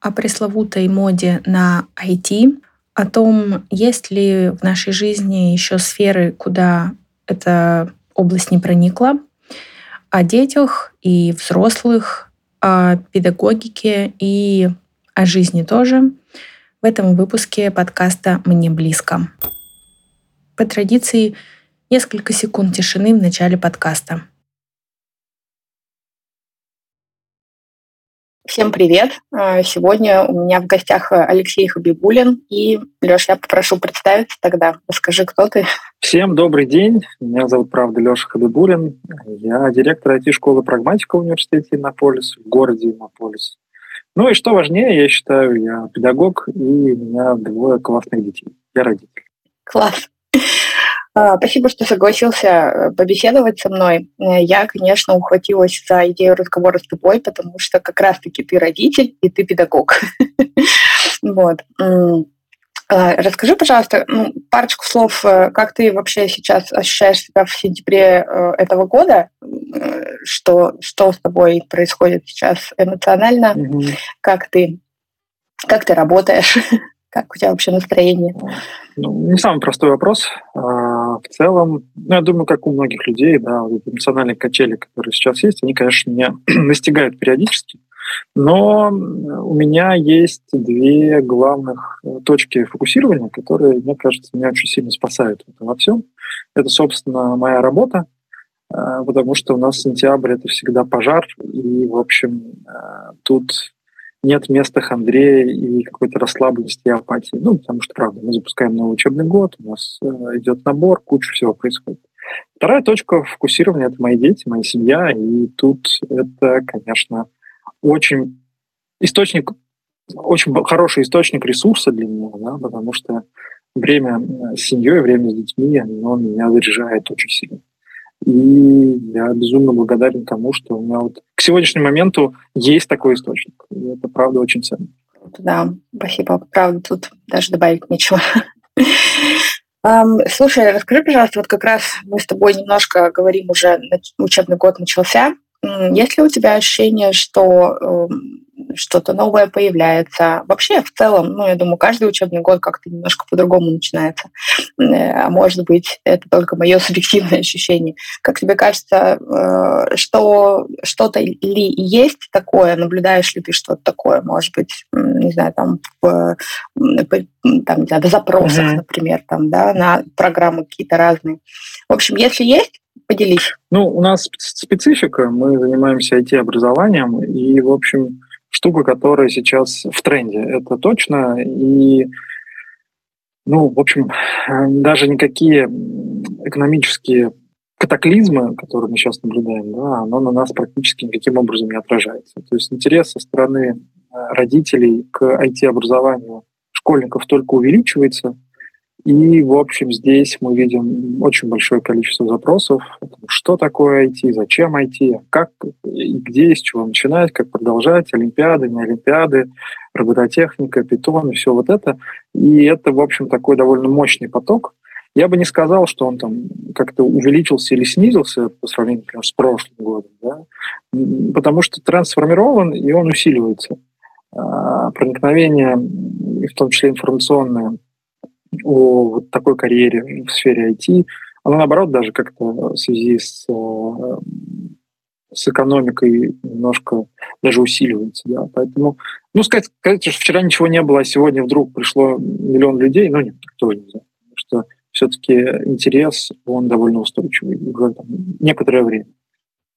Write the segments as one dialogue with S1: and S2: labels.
S1: о пресловутой моде на IT, о том, есть ли в нашей жизни еще сферы, куда эта область не проникла, о детях и взрослых, о педагогике и о жизни тоже в этом выпуске подкаста «Мне близко». По традиции, несколько секунд тишины в начале подкаста.
S2: Всем привет! А, сегодня у меня в гостях Алексей Хабибулин. И, Леш, я попрошу представиться тогда. Расскажи, кто ты.
S3: Всем добрый день. Меня зовут, правда, Леша Хабибулин. Я директор IT-школы «Прагматика» в университете Иннополис, в городе Иннополис. Ну и что важнее, я считаю, я педагог, и у меня двое классных детей. Я родитель.
S2: Класс. А, спасибо, что согласился э, побеседовать со мной. Э, я, конечно, ухватилась за идею разговора с тобой, потому что как раз-таки ты родитель и ты педагог. Вот. А, расскажи, пожалуйста, ну, парочку слов, э, как ты вообще сейчас ощущаешь себя в сентябре этого года? Что, что с тобой происходит сейчас эмоционально? Как ты, как ты работаешь? Как у тебя вообще настроение?
S3: Ну, не самый простой вопрос. А, в целом, ну, я думаю, как у многих людей, да, вот эмоциональные качели, которые сейчас есть, они, конечно, меня настигают периодически. Но у меня есть две главных э, точки фокусирования, которые, мне кажется, меня очень сильно спасают во всем. Это, собственно, моя работа, э, потому что у нас сентябрь — это всегда пожар, и, в общем, э, тут нет места Андрея и какой-то расслабленности и апатии. Ну, потому что, правда, мы запускаем новый учебный год, у нас э, идет набор, куча всего происходит. Вторая точка фокусирования — это мои дети, моя семья, и тут это, конечно, очень источник, очень хороший источник ресурса для меня, да, потому что время с семьей, время с детьми, оно меня заряжает очень сильно. И я безумно благодарен тому, что у меня вот к сегодняшнему моменту есть такой источник. И это правда очень ценно.
S2: Да, спасибо. Правда, тут даже добавить нечего. Слушай, расскажи, пожалуйста, вот как раз мы с тобой немножко говорим уже, учебный год начался. Есть ли у тебя ощущение, что эм, что-то новое появляется. Вообще, в целом, ну, я думаю, каждый учебный год как-то немножко по-другому начинается. Э, а может быть, это только мое субъективное ощущение. Как тебе кажется, э, что что-то ли есть такое, наблюдаешь ли ты что-то такое, может быть, не знаю, там, в, там, не знаю, в запросах, mm-hmm. например, там, да, на программы какие-то разные. В общем, если есть, поделись.
S3: Ну, у нас специфика, мы занимаемся IT-образованием, и, в общем, штука, которая сейчас в тренде. Это точно. И, ну, в общем, даже никакие экономические катаклизмы, которые мы сейчас наблюдаем, да, оно на нас практически никаким образом не отражается. То есть интерес со стороны э, родителей к IT-образованию школьников только увеличивается – и, в общем, здесь мы видим очень большое количество запросов, что такое IT, зачем IT, как где, с чего начинать, как продолжать, олимпиады, не олимпиады, робототехника, питон и все вот это. И это, в общем, такой довольно мощный поток. Я бы не сказал, что он там как-то увеличился или снизился по сравнению, например, с прошлым годом, да? потому что тренд сформирован, и он усиливается. А, проникновение, в том числе информационное, о вот такой карьере в сфере IT, она наоборот даже как-то в связи с, э, с экономикой немножко даже усиливается. Да. Поэтому, ну, сказать, сказать, что вчера ничего не было, а сегодня вдруг пришло миллион людей, ну, нет, тоже нельзя. Потому что все-таки интерес, он довольно устойчивый уже там, некоторое время.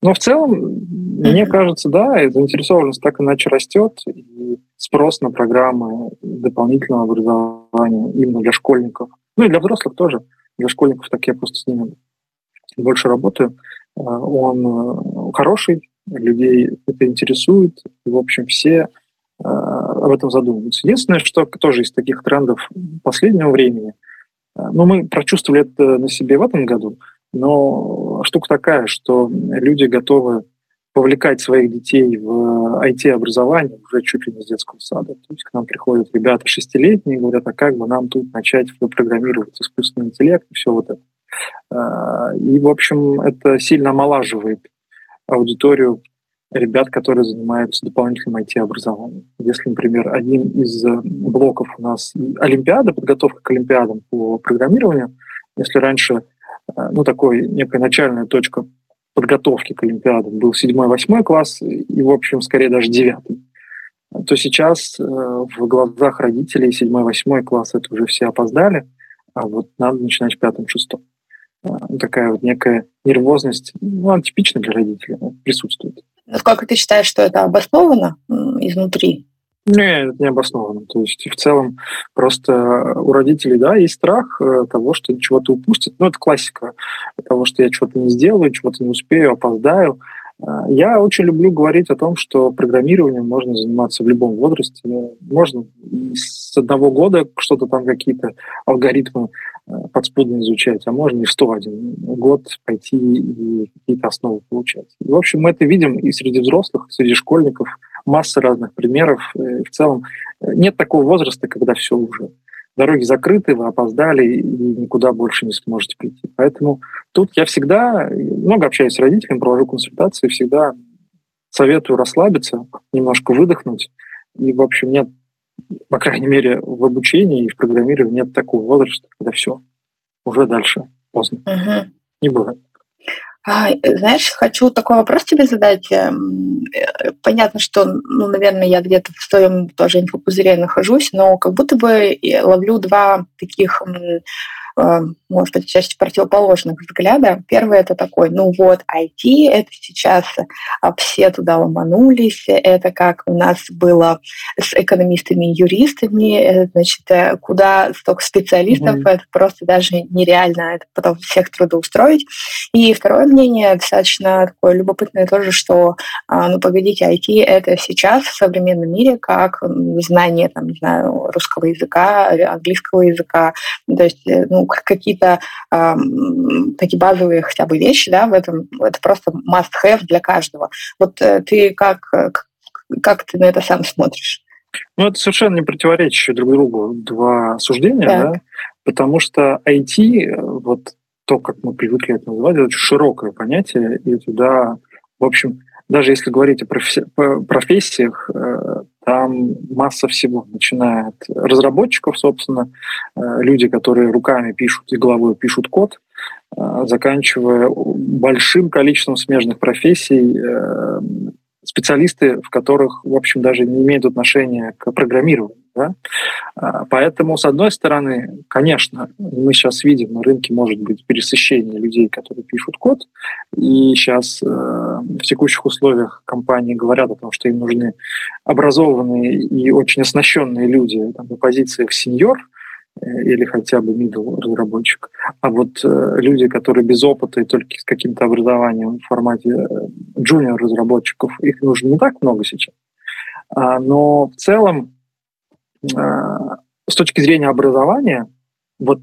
S3: Но в целом, mm-hmm. мне кажется, да, заинтересованность так иначе растет, и спрос на программы дополнительного образования именно для школьников, ну и для взрослых тоже. Для школьников так я просто с ними больше работаю. А, он э, хороший, людей это интересует, в общем, все а, об этом задумываются. Единственное, что тоже из таких трендов последнего времени, ну, мы прочувствовали это на себе в этом году – но штука такая, что люди готовы повлекать своих детей в IT-образование уже чуть ли не с детского сада. То есть к нам приходят ребята шестилетние, говорят, а как бы нам тут начать программировать искусственный интеллект и все вот это. А, и, в общем, это сильно омолаживает аудиторию ребят, которые занимаются дополнительным IT-образованием. Если, например, один из э, блоков у нас Олимпиада, подготовка к Олимпиадам по программированию, если раньше, э, ну, такой некая начальная точка подготовки к Олимпиадам был 7-8 класс и, в общем, скорее даже 9 то сейчас э, в глазах родителей 7-8 класс это уже все опоздали, а вот надо начинать в пятом-шестом. Такая вот некая нервозность, ну, она типична для родителей, присутствует.
S2: Насколько ты считаешь, что это обосновано изнутри?
S3: Нет, это не обосновано. То есть в целом просто у родителей, да, есть страх э, того, что чего-то упустят. Ну, это классика того, что я чего-то не сделаю, чего-то не успею, опоздаю. А, я очень люблю говорить о том, что программированием можно заниматься в любом возрасте. Можно с одного года что-то там, какие-то алгоритмы э, подспудно изучать, а можно и в 101 год пойти и какие-то основы получать. В общем, мы это видим и среди взрослых, и среди школьников. Масса разных примеров. В целом э, нет такого возраста, когда все уже дороги закрыты, вы опоздали и никуда больше не сможете прийти. Поэтому тут я всегда много общаюсь с родителями, провожу консультации, всегда советую расслабиться, немножко выдохнуть. И, в общем, нет, по крайней мере, в обучении и в программировании нет такого возраста, когда все, уже дальше поздно. Угу. Не бывает.
S2: А, знаешь, хочу такой вопрос тебе задать. Эм, э, понятно, что, ну, наверное, я где-то в своем тоже инфопузыре нахожусь, но как будто бы ловлю два таких Э, может быть, часть противоположных взгляда. Первый это такой, ну вот, IT, это сейчас а, все туда ломанулись, это как у нас было с экономистами и юристами, э, значит, э, куда столько специалистов, mm-hmm. это просто даже нереально, это потом всех трудоустроить. И второе мнение достаточно такое любопытное тоже, что, а, ну, погодите, IT это сейчас в современном мире как знание, там, не знаю, русского языка, английского языка, то есть, ну, какие-то э, такие базовые хотя бы вещи, да, в этом, это просто must-have для каждого. Вот э, ты как, как ты на это сам смотришь?
S3: Ну, это совершенно не противоречащие друг другу два суждения, так. да, потому что IT, вот то, как мы привыкли это называть, это очень широкое понятие, и туда, в общем, даже если говорить о профессиях, э, там масса всего, начиная от разработчиков, собственно, э, люди, которые руками пишут и головой пишут код, э, заканчивая большим количеством смежных профессий, специалисты, в которых, в общем, даже не имеют отношения к программированию. Да? А, поэтому, с одной стороны, конечно, мы сейчас видим на рынке может быть пересыщение людей, которые пишут код, и сейчас э, в текущих условиях компании говорят о том, что им нужны образованные и очень оснащенные люди там, на позициях сеньор, э, или хотя бы middle разработчик. А вот э, люди, которые без опыта и только с каким-то образованием в формате э, junior разработчиков, их нужно не так много сейчас. А, но в целом с точки зрения образования, вот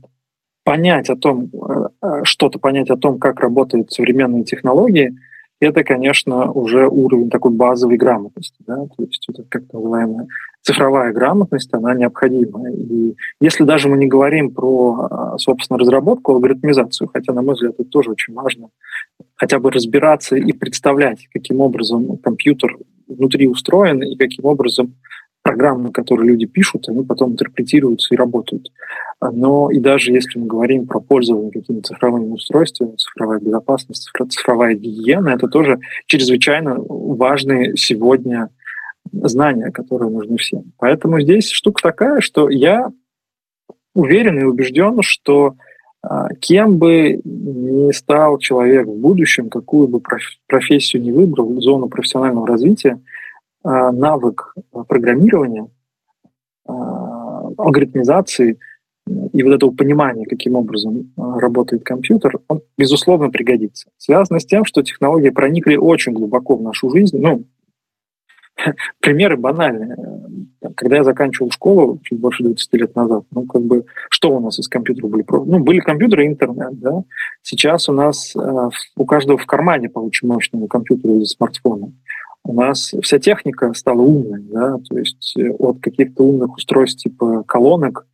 S3: понять о том, э, э, что-то понять о том, как работают современные технологии, это, конечно, уже уровень такой базовой грамотности. Да? То есть это как называемая цифровая грамотность, она необходима. И если даже мы не говорим про, собственно, разработку, алгоритмизацию, хотя, на мой взгляд, это тоже очень важно, хотя бы разбираться и представлять, каким образом компьютер внутри устроен и каким образом программы, которые люди пишут, они потом интерпретируются и работают. Но и даже если мы говорим про пользование какими-то цифровыми устройствами, цифровая безопасность, цифровая гигиена, это тоже чрезвычайно важные сегодня знания, которые нужны всем. Поэтому здесь штука такая, что я уверен и убежден, что а, кем бы ни стал человек в будущем, какую бы профессию не выбрал, зону профессионального развития, навык программирования, а, алгоритмизации и вот этого понимания, каким образом работает компьютер, он, безусловно, пригодится. Связано с тем, что технологии проникли очень глубоко в нашу жизнь. Ну, примеры банальные. Когда я заканчивал школу чуть больше 20 лет назад, ну, как бы, что у нас из компьютера были? Ну, были компьютеры и интернет, да. Сейчас у нас у каждого в кармане по очень мощному компьютеру или смартфону у нас вся техника стала умной, да, то есть э, от каких-то умных устройств типа колонок,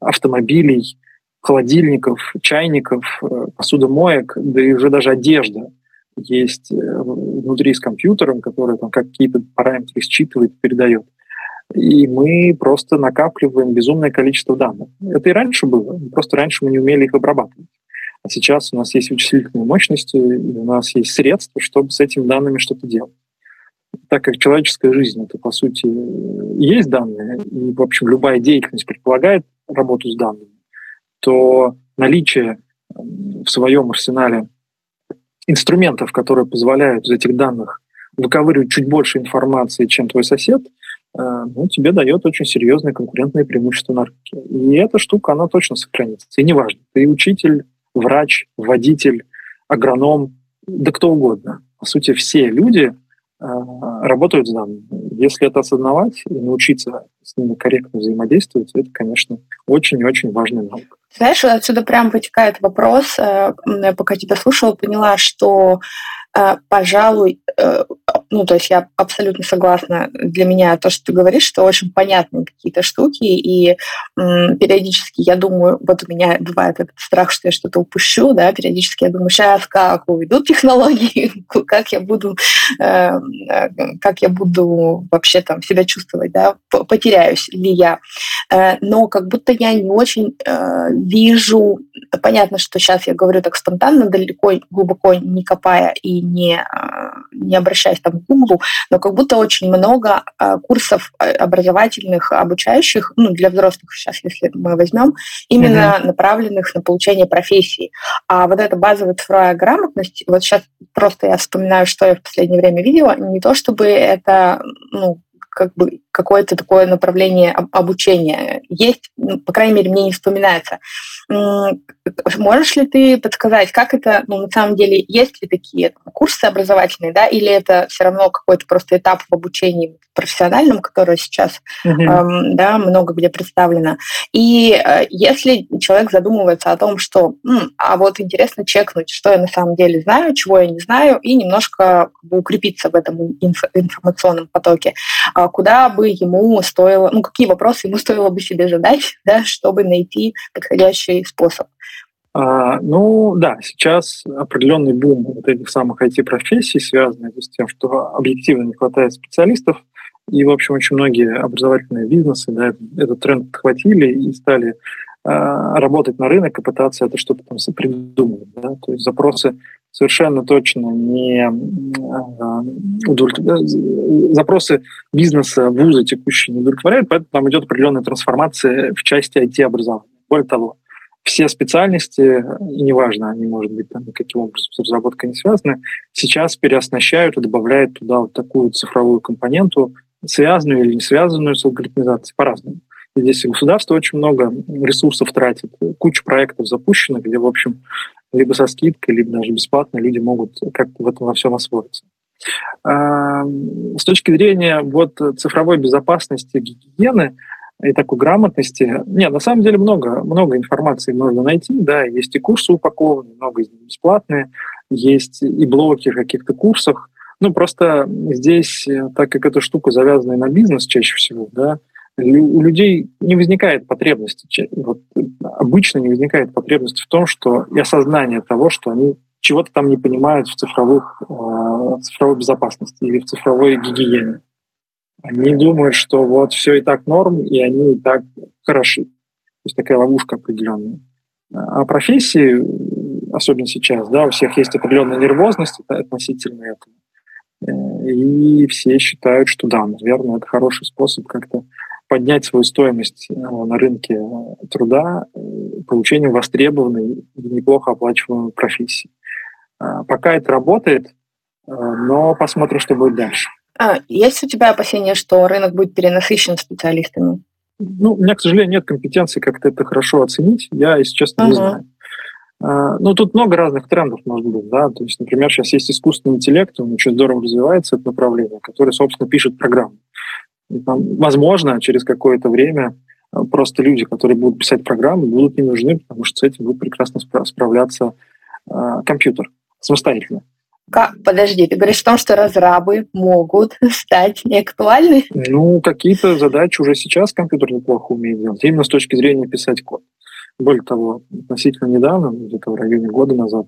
S3: автомобилей, холодильников, чайников, э, посудомоек, да и уже даже одежда есть внутри с компьютером, который там какие-то параметры считывает, передает. И мы просто накапливаем безумное количество данных. Это и раньше было, просто раньше мы не умели их обрабатывать. А сейчас у нас есть вычислительные мощности, и у нас есть средства, чтобы с этими данными что-то делать. Так как человеческая жизнь это, по сути, есть данные, и, в общем, любая деятельность предполагает работу с данными, то наличие в своем арсенале инструментов, которые позволяют из этих данных выковыривать чуть больше информации, чем твой сосед, э, ну, тебе дает очень серьезное конкурентное преимущество на рынке. И эта штука, она точно сохранится. И неважно, ты учитель, врач, водитель, агроном, да кто угодно. По сути, все люди работают с данными. Если это осознавать и научиться с ними корректно взаимодействовать, это, конечно, очень и очень важный навык.
S2: Знаешь, отсюда прям вытекает вопрос, э, пока тебя слушала, поняла, что а, пожалуй, э, ну, то есть я абсолютно согласна. Для меня то, что ты говоришь, что очень понятные какие-то штуки, и периодически я думаю, вот у меня бывает этот страх, что я что-то упущу, да, периодически я думаю, сейчас как уйдут технологии, как я буду, э, э, как я буду вообще там себя чувствовать, да, потеряюсь ли я. Но как будто я не очень вижу, понятно, что сейчас я говорю так спонтанно, далеко, глубоко не копая и не, а, не обращаясь там к Google, но как будто очень много а, курсов а, образовательных, обучающих, ну, для взрослых сейчас, если мы возьмем, именно mm-hmm. направленных на получение профессии. А вот эта базовая цифровая грамотность, вот сейчас просто я вспоминаю, что я в последнее время видела, не то чтобы это, ну, как бы какое-то такое направление обучения есть, ну, по крайней мере, мне не вспоминается. Можешь ли ты подсказать, как это, ну, на самом деле, есть ли такие курсы образовательные, да, или это все равно какой-то просто этап в обучении профессиональном, которое сейчас, mm-hmm. эм, да, много где представлено. И э, если человек задумывается о том, что, м, а вот интересно чекнуть, что я на самом деле знаю, чего я не знаю, и немножко как бы, укрепиться в этом инф- информационном потоке, э, куда бы ему стоило, ну, какие вопросы ему стоило бы себе задать, да, чтобы найти подходящий способ.
S3: А, ну да, сейчас определенный бум вот этих самых IT-профессий, связанный с тем, что объективно не хватает специалистов, и, в общем, очень многие образовательные бизнесы да, этот тренд подхватили и стали э, работать на рынок и пытаться это что-то там придумать. Да? То есть запросы совершенно точно не э, удовлетворяют. Запросы бизнеса, вуза текущие не удовлетворяют, поэтому там идет определенная трансформация в части IT-образования. Более того, все специальности, и неважно, они, может быть, там каким образом с разработкой не связаны, сейчас переоснащают и добавляют туда вот такую цифровую компоненту, связанную или не связанную с алгоритмизацией, по-разному. Здесь государство очень много ресурсов тратит, куча проектов запущено, где, в общем, либо со скидкой, либо даже бесплатно люди могут как-то в этом во всем освоиться. А, с точки зрения вот цифровой безопасности, гигиены – и такой грамотности. Нет, на самом деле много, много информации можно найти, да, есть и курсы упакованы, много из них бесплатные, есть и блоки в каких-то курсах. Ну, просто здесь, э, так как эта штука завязана на бизнес чаще всего, да, у людей не возникает потребности, вот, обычно не возникает потребности в том, что и осознание того, что они чего-то там не понимают в цифровых, э, цифровой безопасности или в цифровой гигиене. Они думают, что вот все и так норм, и они и так хороши. То есть такая ловушка определенная. А профессии, особенно сейчас, да, у всех есть определенная нервозность относительно этого. Э, и все считают, что да, наверное, это хороший способ как-то поднять свою стоимость э, на рынке труда получением востребованной и неплохо оплачиваемой профессии. А пока это работает, э, но посмотрим, что будет дальше.
S2: А, есть у тебя опасения, что рынок будет перенасыщен специалистами?
S3: Ну, у меня, к сожалению, нет компетенции как-то это хорошо оценить. Я, если честно, uh-huh. не знаю. А, ну, тут много разных трендов может быть, да. То есть, например, сейчас есть искусственный интеллект, он очень здорово развивается, это направление, которое, собственно, пишет программу. Там, возможно, через какое-то время а, просто люди, которые будут писать программы, будут не нужны, потому что с этим будет прекрасно справляться э, компьютер самостоятельно.
S2: Как? Подожди, ты говоришь о том, что разрабы могут стать неактуальны?
S3: Ну, какие-то задачи уже сейчас компьютер неплохо умеет делать, именно с точки зрения писать код. Более того, относительно недавно, где-то в районе года назад,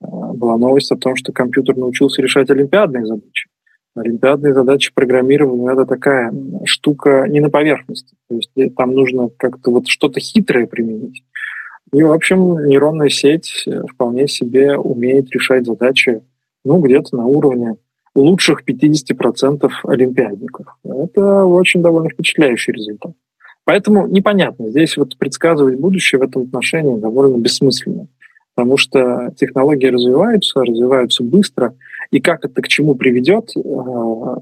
S3: была новость о том, что компьютер научился решать олимпиадные задачи. Олимпиадные задачи программирования – это такая штука не на поверхности. То есть там нужно как-то вот что-то хитрое применить. И, в общем, нейронная сеть э, вполне себе умеет решать задачи ну, где-то на уровне лучших 50% олимпиадников. Это очень довольно впечатляющий результат. Поэтому непонятно. Здесь вот предсказывать будущее в этом отношении довольно бессмысленно потому что технологии развиваются, развиваются быстро, и как это к чему приведет, э,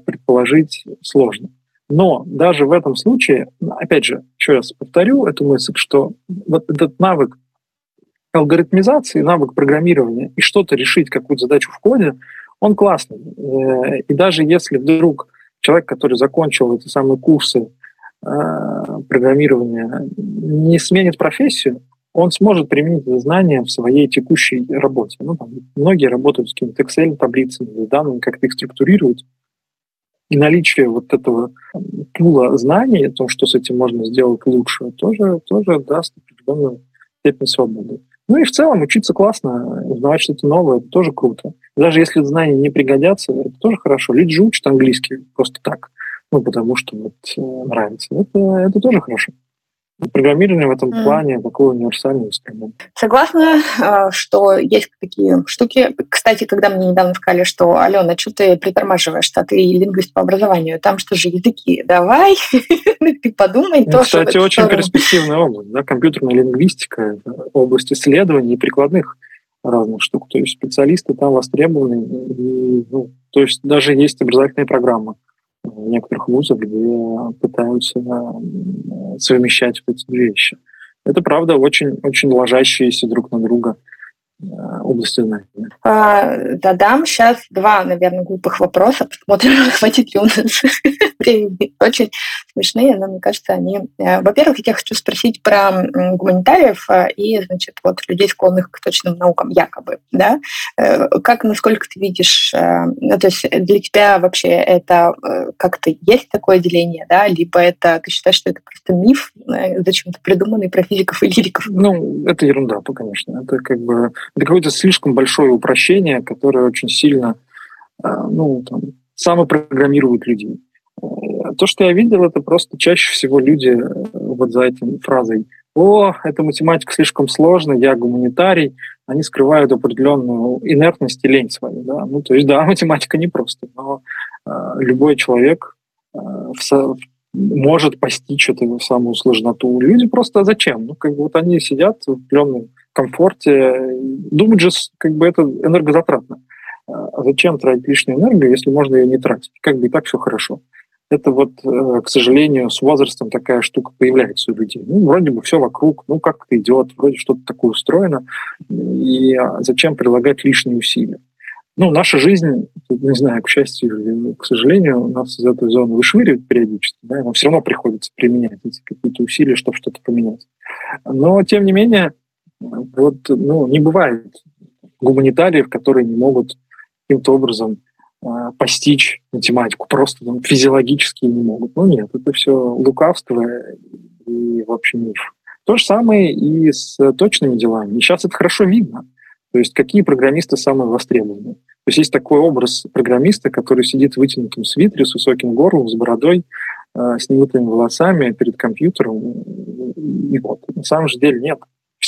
S3: предположить сложно. Но даже в этом случае, опять же, еще раз повторю эту мысль, что вот этот навык алгоритмизации, навык программирования и что-то решить, какую-то задачу в коде, он классный. Э, и даже если вдруг человек, который закончил эти самые курсы э, программирования, не сменит профессию, он сможет применить это знание в своей текущей работе. Ну, там, многие работают с какими-то Excel-таблицами, данными, как-то их структурируют. И наличие вот этого пула знаний о том, что с этим можно сделать лучше, тоже, тоже даст определенную степень свободы. Ну и в целом учиться классно, узнавать что-то новое, это тоже круто. Даже если знания не пригодятся, это тоже хорошо. Люди же учат английский просто так, ну, потому что вот э, нравится. Это, это тоже хорошо. Программирование в этом mm. плане такой универсальный инструмент.
S2: Согласна, а, что есть такие штуки. Кстати, когда мне недавно сказали, что Алена, что ты притормаживаешь, а ты лингвист по образованию, там что же языки? Давай, ты подумай.
S3: Ну, кстати, очень перспективная область. Да? Компьютерная лингвистика, область исследований и прикладных разных штук. То есть специалисты там востребованы. И, ну, то есть даже есть образовательные программы некоторых вузах, где пытаются совмещать эти две вещи. Это, правда, очень, очень ложащиеся друг на друга области знания.
S2: А, дадам сейчас два, наверное, глупых вопроса. Посмотрим, хватит ли у нас времени. Очень смешные, но мне кажется, они... Э, во-первых, я хочу спросить про гуманитариев э, и, значит, вот людей, склонных к точным наукам, якобы, да? Как, насколько ты видишь, ну, то есть для тебя вообще это как-то есть такое деление, да? Либо это, ты считаешь, что это просто миф, зачем-то придуманный про физиков и лириков?
S3: Ну, это ерунда, конечно. Это как бы это какое-то слишком большое упрощение, которое очень сильно э, ну, там, самопрограммирует людей. Э, то, что я видел, это просто чаще всего люди э, вот за этим фразой «О, эта математика слишком сложная, я гуманитарий», они скрывают определенную инертность и лень свою. Да? Ну, то есть, да, математика непросто, но э, любой человек э, в, может постичь эту самую сложноту. Люди просто зачем? Ну, как бы вот они сидят в определенном комфорте. Думать же, как бы это энергозатратно. А зачем тратить лишнюю энергию, если можно ее не тратить? Как бы и так все хорошо. Это вот, э, к сожалению, с возрастом такая штука появляется у людей. Ну, вроде бы все вокруг, ну, как-то идет, вроде что-то такое устроено. И зачем прилагать лишние усилия? Ну, наша жизнь, не знаю, к счастью или к сожалению, нас из этой зоны вышвыривает периодически, да, нам все равно приходится применять эти какие-то усилия, чтобы что-то поменять. Но, тем не менее, вот, ну, не бывает гуманитариев, которые не могут каким-то образом э, постичь математику, просто там, физиологически не могут. Ну нет, это все лукавство и, в общем, миф. То же самое и с точными делами. И сейчас это хорошо видно. То есть какие программисты самые востребованные. То есть есть такой образ программиста, который сидит в вытянутом свитере с высоким горлом, с бородой, э, с немытыми волосами перед компьютером. И вот. На самом же деле нет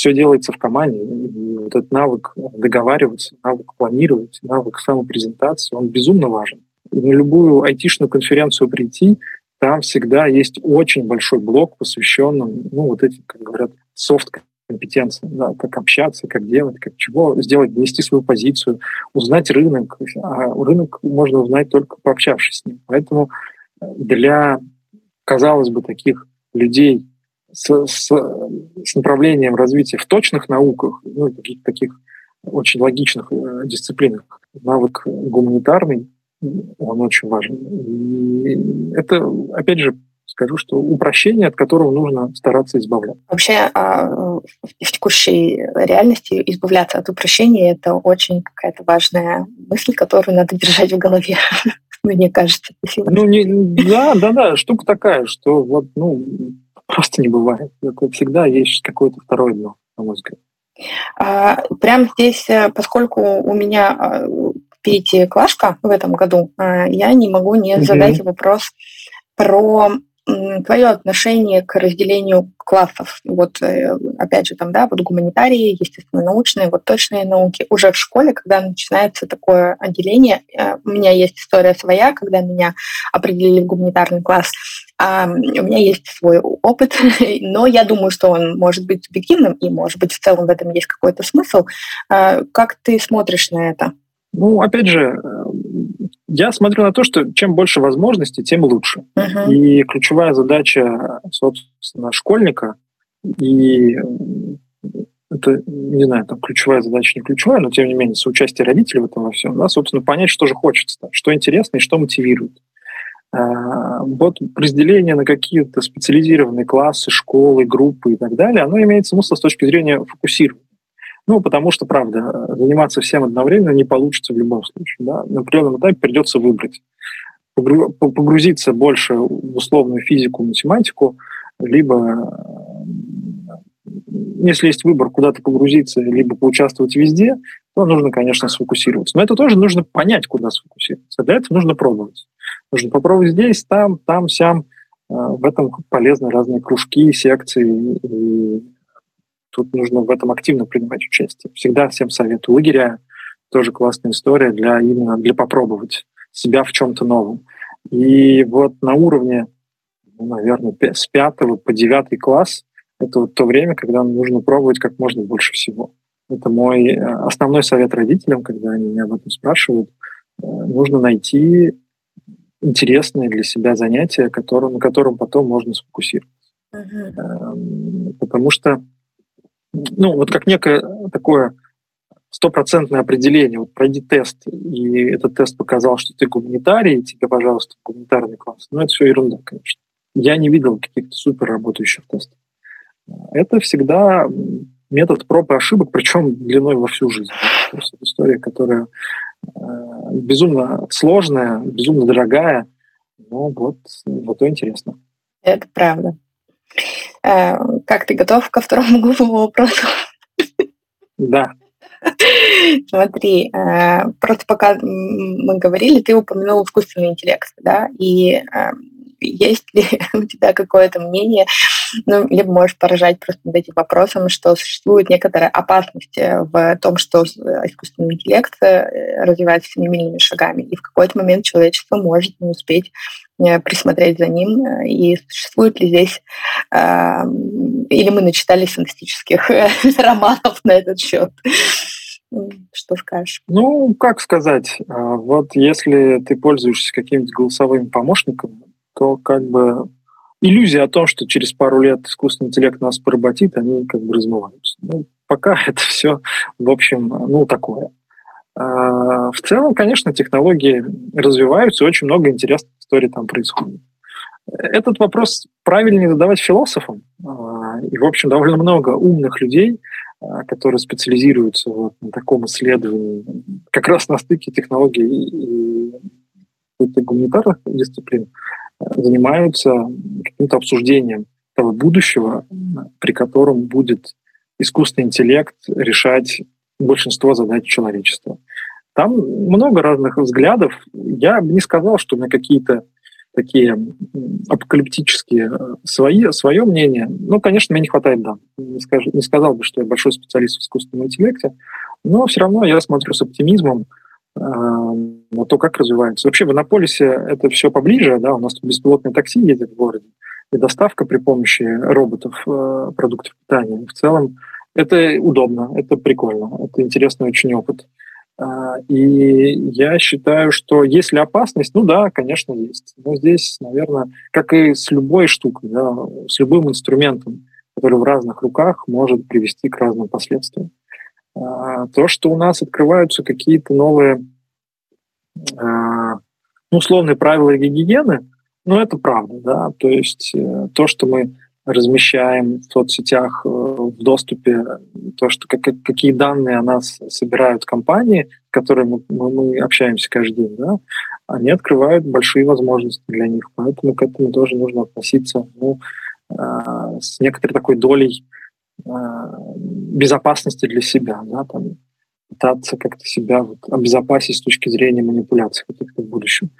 S3: все делается в команде. И вот этот навык договариваться, навык планировать, навык самопрезентации, он безумно важен. И на любую айтишную конференцию прийти, там всегда есть очень большой блок, посвященный, ну, вот этим, как говорят, софт компетенции, да, как общаться, как делать, как чего сделать, донести свою позицию, узнать рынок. А рынок можно узнать только пообщавшись с ним. Поэтому для, казалось бы, таких людей, с, с, с направлением развития в точных науках, ну, таких, таких очень логичных э, дисциплинах, навык гуманитарный, он очень важен. И это, опять же, скажу, что упрощение, от которого нужно стараться избавляться.
S2: Вообще а, в текущей реальности избавляться от упрощения – это очень какая-то важная мысль, которую надо держать в голове, мне кажется.
S3: Ну, не, да, да, да, штука такая, что вот, ну, просто не бывает. Это всегда есть какое-то второе дно, на мой взгляд.
S2: А, прямо здесь, э, поскольку у меня а, впереди клашка в этом году, а, я не могу не задать mm-hmm. вопрос про твое отношение к разделению классов. Вот э, опять же там, да, вот гуманитарии, естественно-научные, вот точные науки. Уже в школе, когда начинается такое отделение, э, у меня есть история своя, когда меня определили в гуманитарный класс, а у меня есть свой опыт, но я думаю, что он может быть субъективным, и, может быть, в целом в этом есть какой-то смысл. А как ты смотришь на это?
S3: Ну, опять же, э, я смотрю на то, что чем больше возможностей, тем лучше. Uh-huh. И ключевая задача, собственно, школьника, и это, не знаю, там ключевая задача, не ключевая, но тем не менее, соучастие родителей в этом во всем, да, собственно, понять, что же хочется, что интересно и что мотивирует. А, вот разделение на какие-то специализированные классы, школы, группы и так далее, оно имеет смысл с точки зрения фокусирования. Ну, потому что, правда, заниматься всем одновременно не получится в любом случае. Да? На определенном этапе придется выбрать. Погрузиться больше в условную физику, математику, либо, если есть выбор, куда-то погрузиться, либо поучаствовать везде, то нужно, конечно, сфокусироваться. Но это тоже нужно понять, куда сфокусироваться. Для этого нужно пробовать. Нужно попробовать здесь, там, там, сям. А, в этом полезны разные кружки, секции и Тут нужно в этом активно принимать участие. Всегда всем советую. Лагеря тоже классная история для именно для попробовать себя в чем-то новом. И вот на уровне, ну, наверное, с пятого по девятый класс это вот то время, когда нужно пробовать как можно больше всего. Это мой э, основной совет родителям, когда они меня об этом спрашивают. Э, нужно найти интересное для себя занятие, которым, на котором потом можно сфокусироваться. Uh-huh. Потому что ну, вот как некое такое стопроцентное определение. Вот пройди тест, и этот тест показал, что ты гуманитарий, и тебе, пожалуйста, гуманитарный класс. Ну, это все ерунда, конечно. Я не видел каких-то супер работающих тестов. Это всегда метод проб и ошибок, причем длиной во всю жизнь. То есть это история, которая э, безумно сложная, безумно дорогая, но вот зато интересно.
S2: Это правда. Э, как ты готов ко второму глупому вопросу?
S3: Да.
S2: Смотри, э, просто пока мы говорили, ты упомянул искусственный интеллект, да, и э, есть ли у тебя какое-то мнение, ну, либо можешь поражать просто над этим вопросом, что существует некоторая опасность в том, что искусственный интеллект развивается семимильными шагами, и в какой-то момент человечество может не успеть Э, присмотреть за ним, э, и существует ли здесь, а, или мы начитались фантастических романов на этот счет. Что скажешь?
S3: Ну, как сказать, а, вот если ты пользуешься каким-то голосовым помощником, то как бы иллюзия о том, что через пару лет искусственный интеллект нас поработит, они как бы размываются. Ну, пока это все, в общем, ну, такое. А, в целом, конечно, технологии развиваются, очень много интересных историй там происходит. Этот вопрос правильнее задавать философам. А, и, в общем, довольно много умных людей, а, которые специализируются вот на таком исследовании, как раз на стыке технологий и гуманитарных дисциплин, занимаются каким-то обсуждением того будущего, при котором будет искусственный интеллект решать большинство задач человечества. Там много разных взглядов. Я бы не сказал, что на какие-то такие апокалиптические э, свои, свое мнение. Ну, конечно, мне не хватает данных. Не, скажу, не сказал бы, что я большой специалист в искусственном интеллекте, но все равно я смотрю с оптимизмом э, на то, как развивается. Вообще в Иннополисе это все поближе, да, у нас тут беспилотные такси ездят в городе, и доставка при помощи роботов э, продуктов питания. В целом это удобно, это прикольно, это интересный очень опыт. А, и я считаю, что если опасность, ну да, конечно, есть. Но здесь, наверное, как и с любой штукой, да, с любым инструментом, который в разных руках может привести к разным последствиям. А, то, что у нас открываются какие-то новые, а, ну, условные правила гигиены, ну, это правда, да. То есть э, то, что мы размещаем в соцсетях э, в доступе то, что как, какие данные о нас собирают компании, с которыми мы, мы общаемся каждый день, да, они открывают большие возможности для них. Поэтому к этому тоже нужно относиться ну, э, с некоторой такой долей безопасности для себя, да, там, пытаться как-то себя вот обезопасить с точки зрения манипуляций каких-то в будущем.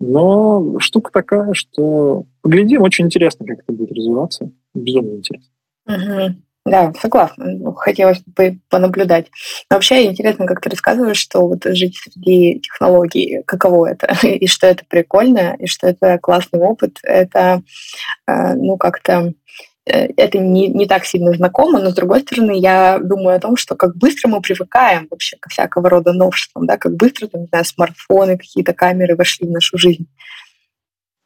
S3: Но штука такая, что поглядим, очень интересно, как это будет развиваться. Безумно интересно.
S2: Угу. Да, согласна. Ну, хотелось бы понаблюдать. Вообще интересно, как ты рассказываешь, что вот жить среди технологий, каково это, и что это прикольно, и что это классный опыт. Это, э, ну, как-то э, это не, не так сильно знакомо, но, с другой стороны, я думаю о том, что как быстро мы привыкаем вообще ко всякого рода новшествам, да, как быстро, там, не знаю, смартфоны, какие-то камеры вошли в нашу жизнь.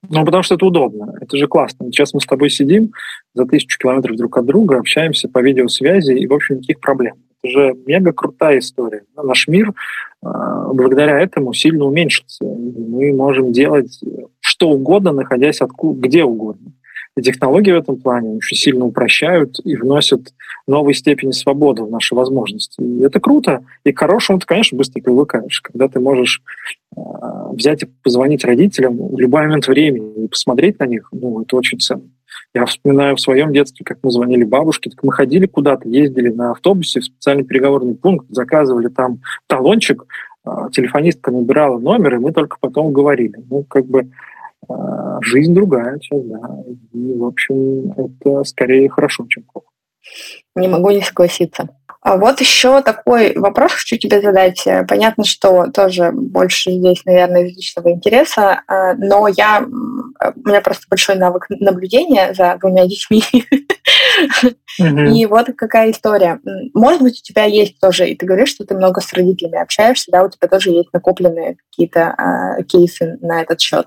S3: Ну, потому что это удобно. Это же классно. Сейчас мы с тобой сидим за тысячу километров друг от друга, общаемся по видеосвязи, и, в общем, никаких проблем. Это же мега крутая история. Наш мир а, благодаря этому сильно уменьшится. Мы можем делать что угодно, находясь откуда, где угодно. Технологии в этом плане очень сильно упрощают и вносят новые степени свободы в наши возможности. И это круто. И к хорошему ты, конечно, быстро привыкаешь. Когда ты можешь э, взять и позвонить родителям в любой момент времени и посмотреть на них, ну, это очень ценно. Я вспоминаю в своем детстве, как мы звонили бабушке, так мы ходили куда-то, ездили на автобусе в специальный переговорный пункт, заказывали там талончик, а, телефонистка набирала номер, и мы только потом говорили. Ну, как бы а, жизнь другая сейчас, да. И, в общем, это скорее хорошо, чем плохо.
S2: Не могу не согласиться. А вот еще такой вопрос хочу тебе задать. Понятно, что тоже больше здесь, наверное, из личного интереса, а, но я, у меня просто большой навык наблюдения за двумя детьми. И вот какая история. Может быть, у тебя есть тоже, и ты говоришь, что ты много с родителями общаешься, да, у тебя тоже есть накопленные какие-то а, кейсы на этот счет.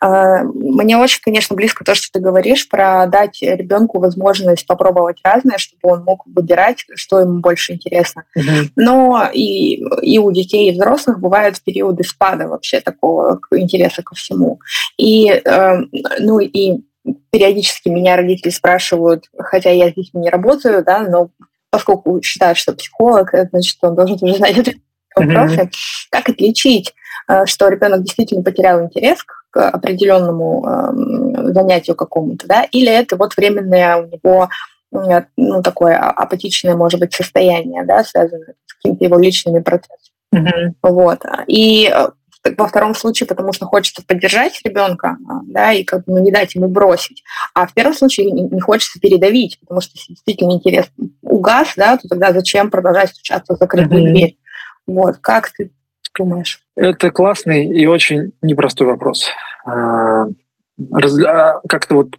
S2: А, мне очень, конечно, близко то, что ты говоришь, про дать ребенку возможность попробовать разное, чтобы он мог выбирать, что ему больше интересно. Но и, и у детей, и взрослых бывают периоды спада вообще такого интереса ко всему. И, э, ну, и периодически меня родители спрашивают, хотя я с детьми не работаю, да, но поскольку считают, что психолог, значит, он должен уже знать ответ вопросы, mm-hmm. как отличить, э, что ребенок действительно потерял интерес к определенному э, занятию какому-то, да, или это вот временное у него э, ну, такое а, апатичное, может быть, состояние, да, связанное с какими-то его личными процессами. Mm-hmm. Вот. И во втором случае, потому что хочется поддержать ребенка, а, да, и как бы ну, не дать ему бросить. А в первом случае не хочется передавить, потому что если действительно интерес угас, да, то тогда зачем продолжать стучаться в закрытую mm-hmm. дверь? Вот, как ты думаешь?
S3: Это классный и очень непростой вопрос. А, а, как-то вот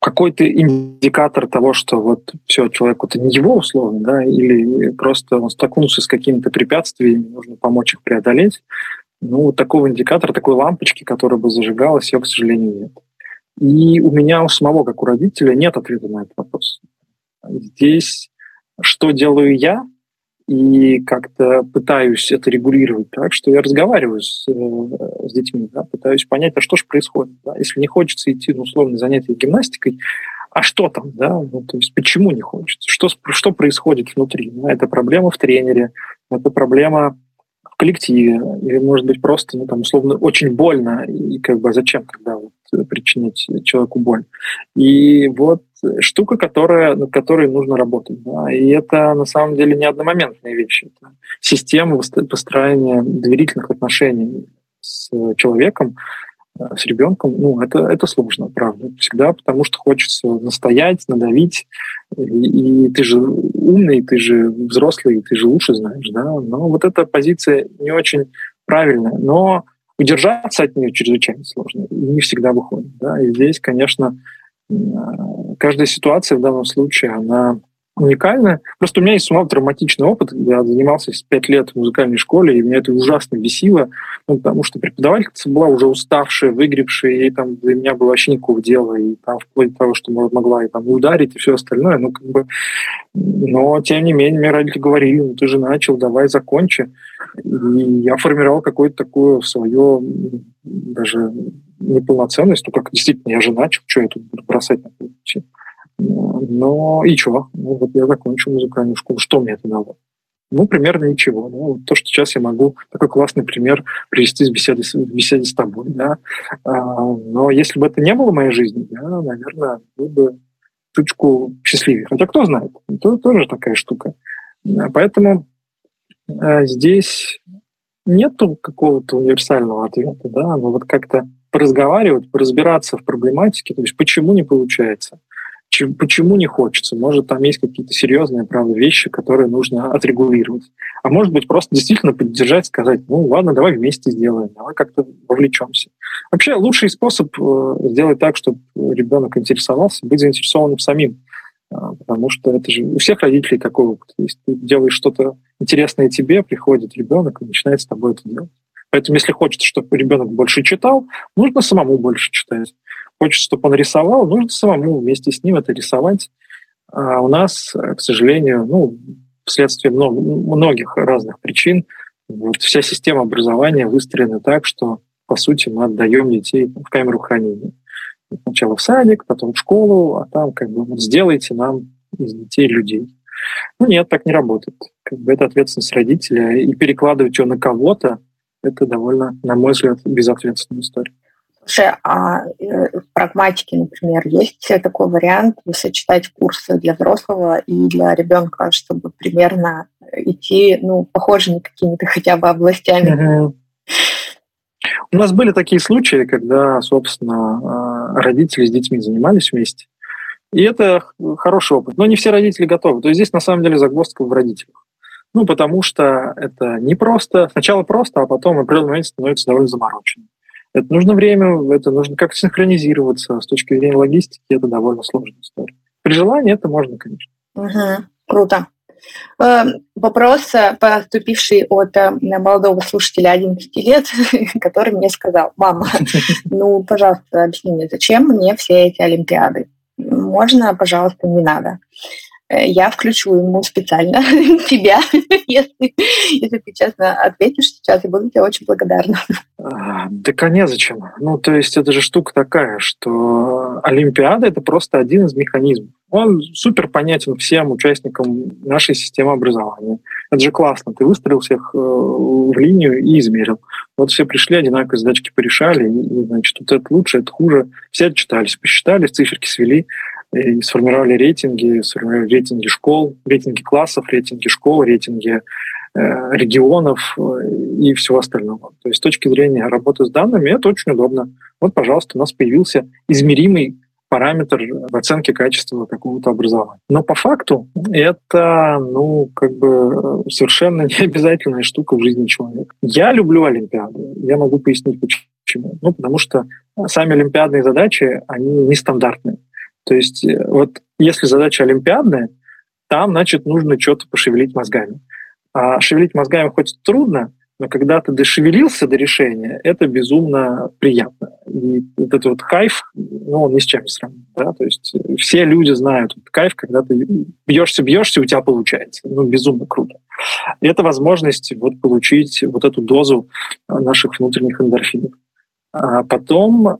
S3: какой-то индикатор того, что вот все, человеку это не его условно, да, или просто он столкнулся с какими-то препятствиями, нужно помочь их преодолеть. Ну, такого индикатора, такой лампочки, которая бы зажигалась, ее, к сожалению, нет. И у меня у самого, как у родителя, нет ответа на этот вопрос. Здесь что делаю я, и как-то пытаюсь это регулировать так, что я разговариваю с, э, с детьми, да, пытаюсь понять, а что же происходит. Да? Если не хочется идти на условное занятие гимнастикой, а что там, да, ну, то есть почему не хочется, что, что происходит внутри. Да? Это проблема в тренере, это проблема в коллективе, или, может быть, просто, ну, там, условно, очень больно, и как бы зачем тогда вот причинить человеку боль. И вот штука, которая, над которой нужно работать. Да? И это на самом деле не одномоментные вещи. Это система построения доверительных отношений с человеком, э, с ребенком, ну, это, это сложно, правда. Всегда потому что хочется настоять, надавить. И, и ты же умный, ты же взрослый, ты же лучше знаешь, да. Но вот эта позиция не очень правильная. Но удержаться от нее чрезвычайно сложно. И не всегда выходит. Да? И здесь, конечно, каждая ситуация в данном случае, она уникальная. Просто у меня есть самого травматичный опыт. Я занимался пять лет в музыкальной школе, и меня это ужасно бесило, ну, потому что преподавательница была уже уставшая, выгребшая, и там для меня было вообще никакого дела, и там вплоть до того, что могла и там ударить, и все остальное. Ну, как бы... Но, тем не менее, мне родители говорили, ну, ты же начал, давай закончи. И я формировал какое-то такое свое даже неполноценность, ну как действительно, я же начал, что я тут буду бросать на пути. Но и что? Ну, вот я закончил музыкальную школу. Что мне это дало? Ну, примерно ничего. Ну, то, что сейчас я могу такой классный пример привести с беседы, с беседы с тобой. Да? А, но если бы это не было моей жизни, я, наверное, был бы чуточку счастливее. Хотя кто знает, это тоже такая штука. Поэтому э, здесь нету какого-то универсального ответа, да, но вот как-то поразговаривать, поразбираться в проблематике, то есть почему не получается, почему не хочется. Может, там есть какие-то серьезные, правда, вещи, которые нужно отрегулировать. А может быть, просто действительно поддержать, сказать, ну ладно, давай вместе сделаем, давай как-то вовлечемся. Вообще, лучший способ э, сделать так, чтобы ребенок интересовался, быть заинтересованным самим. А, потому что это же у всех родителей такой опыт. Если ты делаешь что-то интересное тебе, приходит ребенок и начинает с тобой это делать. Поэтому, если хочется, чтобы ребенок больше читал, нужно самому больше читать. Хочется, чтобы он рисовал, нужно самому вместе с ним это рисовать. А у нас, к сожалению, ну, вследствие много, многих разных причин, вот вся система образования выстроена так, что, по сути, мы отдаем детей в камеру хранения. Сначала в садик, потом в школу, а там как бы вот сделайте нам из детей людей. Ну нет, так не работает. Как бы это ответственность родителя, и перекладывать ее на кого-то, это довольно, на мой взгляд, безответственная история.
S2: Слушай, а э, в прагматике, например, есть такой вариант сочетать курсы для взрослого и для ребенка, чтобы примерно идти, ну, похожими какими-то хотя бы областями?
S3: У нас были такие случаи, когда, собственно, а, родители с детьми занимались вместе. И это хороший опыт. Но не все родители готовы. То есть здесь на самом деле загвоздка в родителях. Ну, потому что это не просто, сначала просто, а потом в определенный момент становится довольно замороченным. Это нужно время, это нужно как-то синхронизироваться. С точки зрения логистики это довольно сложная история. При желании это можно, конечно.
S2: Угу. Круто. Э, вопрос, э, поступивший от э, молодого слушателя 11 лет, который мне сказал, мама, ну, пожалуйста, объясни мне, зачем мне все эти олимпиады? Можно, пожалуйста, не надо. Э, я включу ему специально тебя, если, если ты честно ответишь сейчас, я буду тебе очень благодарна.
S3: А, да коня зачем? Ну, то есть это же штука такая, что Олимпиада — это просто один из механизмов. Он супер понятен всем участникам нашей системы образования. Это же классно. Ты выстроил всех э, в линию и измерил. Вот все пришли, одинаковые задачки порешали, и, значит, вот это лучше, это хуже. Все отчитались, посчитали, циферки свели и сформировали рейтинги, сформировали рейтинги школ, рейтинги классов, рейтинги школ, рейтинги э, регионов э, и всего остального. То есть с точки зрения работы с данными это очень удобно. Вот, пожалуйста, у нас появился измеримый параметр в оценке качества какого-то образования. Но по факту это, ну, как бы совершенно не обязательная штука в жизни человека. Я люблю Олимпиады. Я могу пояснить почему. Ну, потому что сами олимпиадные задачи, они нестандартные. То есть э, вот если задача олимпиадная, там, значит, нужно что-то пошевелить мозгами. А шевелить мозгами хоть трудно, но когда ты дошевелился до решения, это безумно приятно. И вот этот вот кайф, ну, он ни с чем не сравним. Да? То есть э, все люди знают этот кайф, когда ты бьешься, бьешься, у тебя получается. Ну, безумно круто. И это возможность вот получить вот эту дозу э, наших внутренних эндорфинов. А потом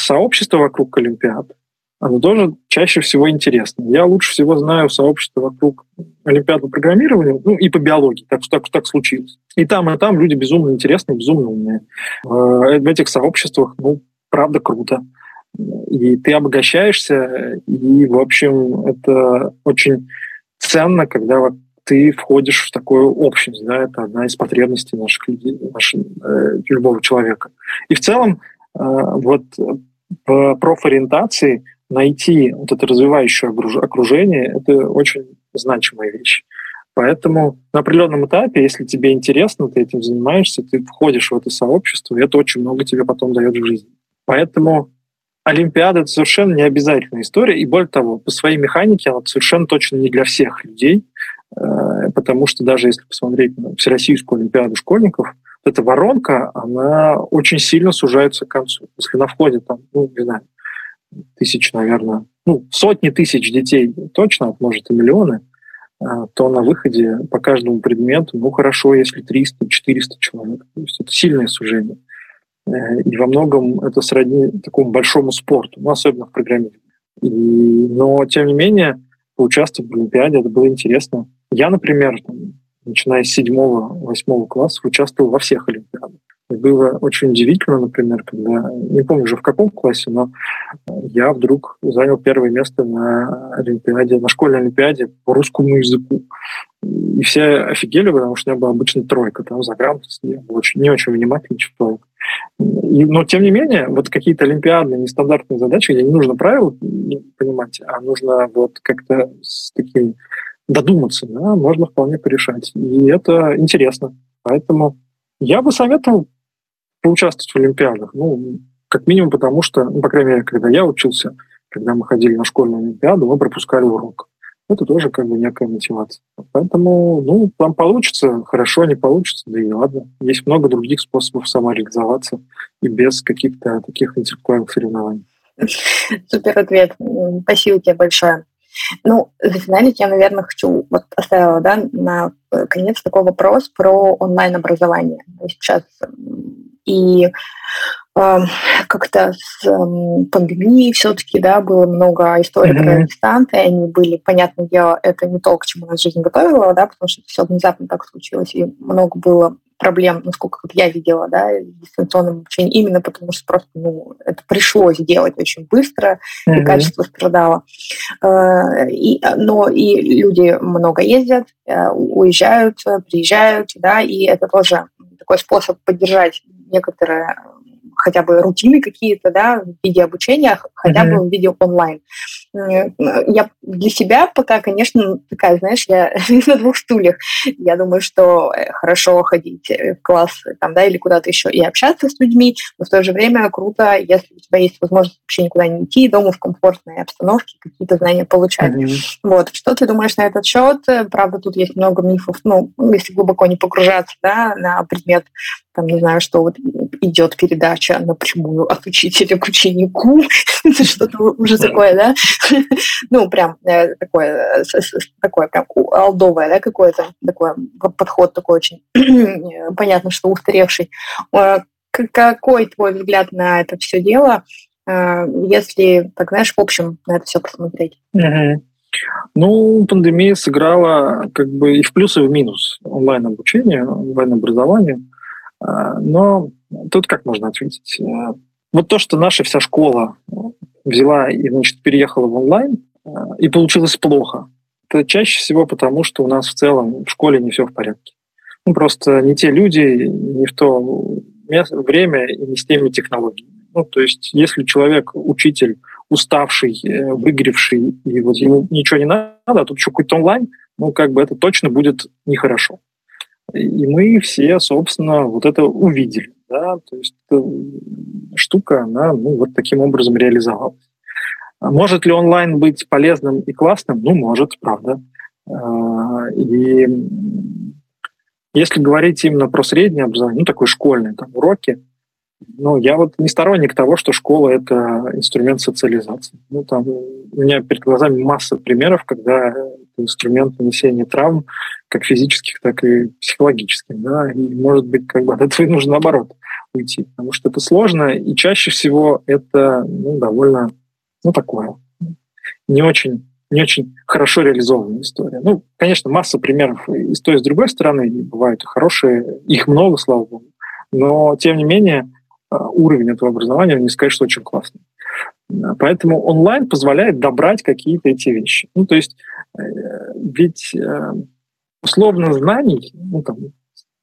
S3: сообщество вокруг Олимпиады оно тоже чаще всего интересно. Я лучше всего знаю сообщество вокруг Олимпиады по программированию, ну и по биологии, так, так, так случилось. И там, и там люди безумно интересные, безумно умные. Э, в этих сообществах, ну, правда, круто. И ты обогащаешься, и, в общем, это очень ценно, когда ты входишь в такую общность, да, это одна из потребностей наших людей, наших, э, любого человека. И в целом, э, вот профориентации найти вот это развивающее окружение – это очень значимая вещь. Поэтому на определенном этапе, если тебе интересно, ты этим занимаешься, ты входишь в это сообщество, и это очень много тебе потом дает в жизни. Поэтому Олимпиада — это совершенно не обязательная история, и более того, по своей механике она совершенно точно не для всех людей, э, потому что даже если посмотреть на Всероссийскую Олимпиаду школьников, эта воронка, она очень сильно сужается к концу. Если на входе там, ну, не знаю, тысяч, наверное, ну, сотни тысяч детей точно, может и миллионы, а, то на выходе по каждому предмету, ну, хорошо, если 300-400 человек. То есть это сильное сужение. Э, и во многом это сродни такому большому спорту, ну, особенно в программировании. И, но, тем не менее, поучаствовать в Олимпиаде, это было интересно. Я, например, там, начиная с седьмого, восьмого класса, участвовал во всех Олимпиадах. Было очень удивительно, например, когда, не помню уже в каком классе, но я вдруг занял первое место на Олимпиаде, на школьной Олимпиаде по русскому языку. И все офигели, потому что у меня была обычно тройка, там за грамотность очень, не очень внимательный. И, но, тем не менее, вот какие-то олимпиадные, нестандартные задачи, где не нужно правил понимать, а нужно вот как-то с таким додуматься, да, можно вполне порешать. И это интересно. Поэтому я бы советовал поучаствовать в Олимпиадах. Ну, как минимум потому, что, ну, по крайней мере, когда я учился, когда мы ходили на школьную Олимпиаду, мы пропускали урок. Это тоже как бы некая мотивация. Поэтому, ну, там получится, хорошо, не получится, да и ладно. Есть много других способов самореализоваться и без каких-то таких интеллектуальных соревнований.
S2: Супер ответ. Спасибо тебе большое. Ну, за финалить я, наверное, хочу, вот оставила, да, на конец такой вопрос про онлайн-образование. Сейчас и как-то с пандемией все-таки, да, было много историй mm-hmm. про дистанты, они были, понятное дело, это не то, к чему нас жизнь готовила, да, потому что все внезапно так случилось, и много было проблем, насколько вот я видела, да, с дистанционным обучением, именно потому что просто, ну, это пришлось делать очень быстро, mm-hmm. и качество страдало. Э, и, но и люди много ездят, э, уезжают, приезжают, да, и это тоже такой способ поддержать некоторое хотя бы рутины какие-то, да, в виде обучения, хотя mm-hmm. бы в виде онлайн. Я для себя пока, конечно, такая, знаешь, я на двух стульях. Я думаю, что э, хорошо ходить в класс там, да, или куда-то еще и общаться с людьми, но в то же время круто, если у тебя есть возможность вообще никуда не идти, дома в комфортной обстановке какие-то знания получать. Mm-hmm. Вот. Что ты думаешь на этот счет? Правда, тут есть много мифов, ну, если глубоко не погружаться, да, на предмет там, не знаю, что вот идет передача напрямую от учителя к ученику, что-то уже такое, да? Ну, прям э, такое, такое прям алдовое, да, какое-то такое подход такой очень понятно, что устаревший. Э, какой твой взгляд на это все дело, э, если, так знаешь, в общем на это все посмотреть?
S3: Ну, пандемия сыграла как бы и в плюс, и в минус онлайн-обучение, онлайн-образование. А, но тут как можно ответить? А, вот то, что наша вся школа взяла и значит, переехала в онлайн, а, и получилось плохо, это чаще всего потому, что у нас в целом в школе не все в порядке. Ну, просто не те люди, не в то время и не с теми технологиями. Ну, то есть, если человек, учитель, уставший, э, выгоревший, и вот ему ничего не надо, а тут еще какой-то онлайн, ну, как бы это точно будет нехорошо. И мы все, собственно, вот это увидели. Да? То есть штука, она ну, вот таким образом реализовалась. А может ли онлайн быть полезным и классным? Ну, может, правда. А, и если говорить именно про среднее образование, ну, такое школьное, там, уроки, ну, я вот не сторонник того, что школа — это инструмент социализации. Ну, там у меня перед глазами масса примеров, когда инструмент нанесения травм, как физических, так и психологических, да, и, может быть, как бы от этого и нужно наоборот уйти, потому что это сложно, и чаще всего это, ну, довольно, ну, такое, не очень не очень хорошо реализованная история. Ну, конечно, масса примеров и с той, и с другой стороны, бывают хорошие, их много, слава богу, но, тем не менее, уровень этого образования, не сказать, что очень классный. Поэтому онлайн позволяет добрать какие-то эти вещи. Ну, то есть, э, ведь э, условно знаний, ну, там,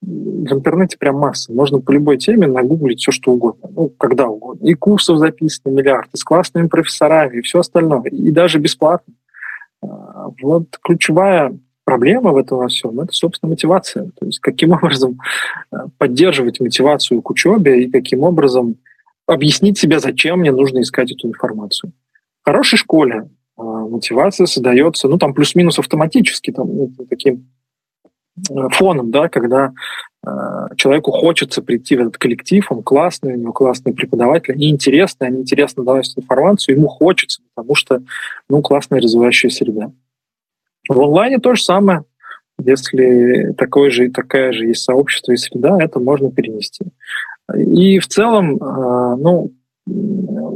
S3: в интернете прям масса. Можно по любой теме нагуглить все, что угодно. Ну, когда угодно. И курсов записано миллиард, и с классными профессорами, и все остальное. И даже бесплатно. Вот ключевая проблема в этом во всем – это, собственно, мотивация. То есть каким образом э, поддерживать мотивацию к учебе и каким образом объяснить себе, зачем мне нужно искать эту информацию. В хорошей школе э, мотивация создается, ну, там плюс-минус автоматически, там, ну, таким э, фоном, да, когда э, человеку хочется прийти в этот коллектив, он классный, у него классный преподаватель, они интересные, они интересно доносят информацию, ему хочется, потому что, ну, классная развивающая среда. В онлайне то же самое. Если такое же, такая же есть сообщество и среда, это можно перенести. И в целом, э, ну,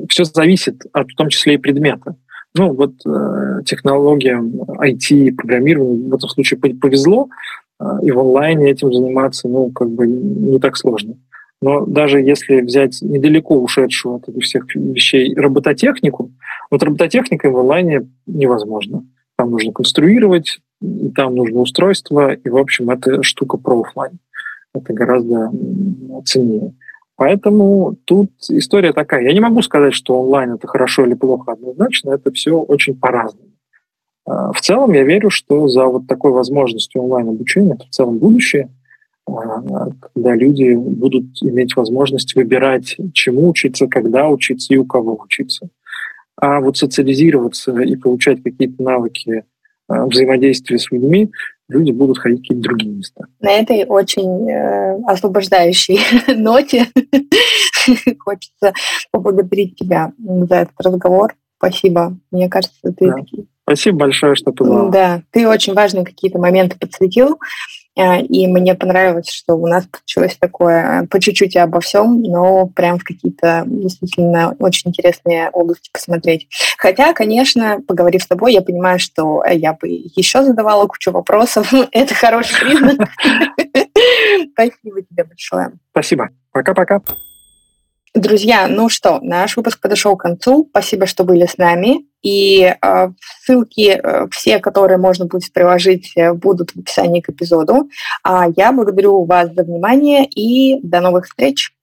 S3: все зависит от, в том числе и предмета. Ну, вот э, технологиям IT, программированию в этом случае повезло, э, и в онлайне этим заниматься, ну, как бы не так сложно. Но даже если взять недалеко ушедшую от этих всех вещей робототехнику, вот робототехника в онлайне невозможно. Там нужно конструировать, там нужно устройство, и, в общем, это штука про офлайн. Это гораздо ценнее. Поэтому тут история такая. Я не могу сказать, что онлайн это хорошо или плохо однозначно, это все очень по-разному. А, в целом я верю, что за вот такой возможностью онлайн-обучения это в целом будущее, а, когда люди будут иметь возможность выбирать, чему учиться, когда учиться и у кого учиться. А вот социализироваться и получать какие-то навыки а, взаимодействия с людьми, люди будут ходить в какие-то другие места.
S2: На этой очень э, освобождающей ноте хочется поблагодарить тебя за этот разговор. Спасибо. Мне кажется, ты да.
S3: Спасибо большое, что позвал.
S2: Да, ты очень важные какие-то моменты подсветил. Э, и мне понравилось, что у нас получилось такое по чуть-чуть обо всем, но прям в какие-то действительно очень интересные области посмотреть. Хотя, конечно, поговорив с тобой, я понимаю, что я бы еще задавала кучу вопросов. Это хороший признак. Спасибо тебе большое.
S3: Спасибо. Пока-пока.
S2: Друзья, ну что, наш выпуск подошел к концу. Спасибо, что были с нами. И э, ссылки, э, все, которые можно будет приложить, э, будут в описании к эпизоду. А я благодарю вас за внимание и до новых встреч.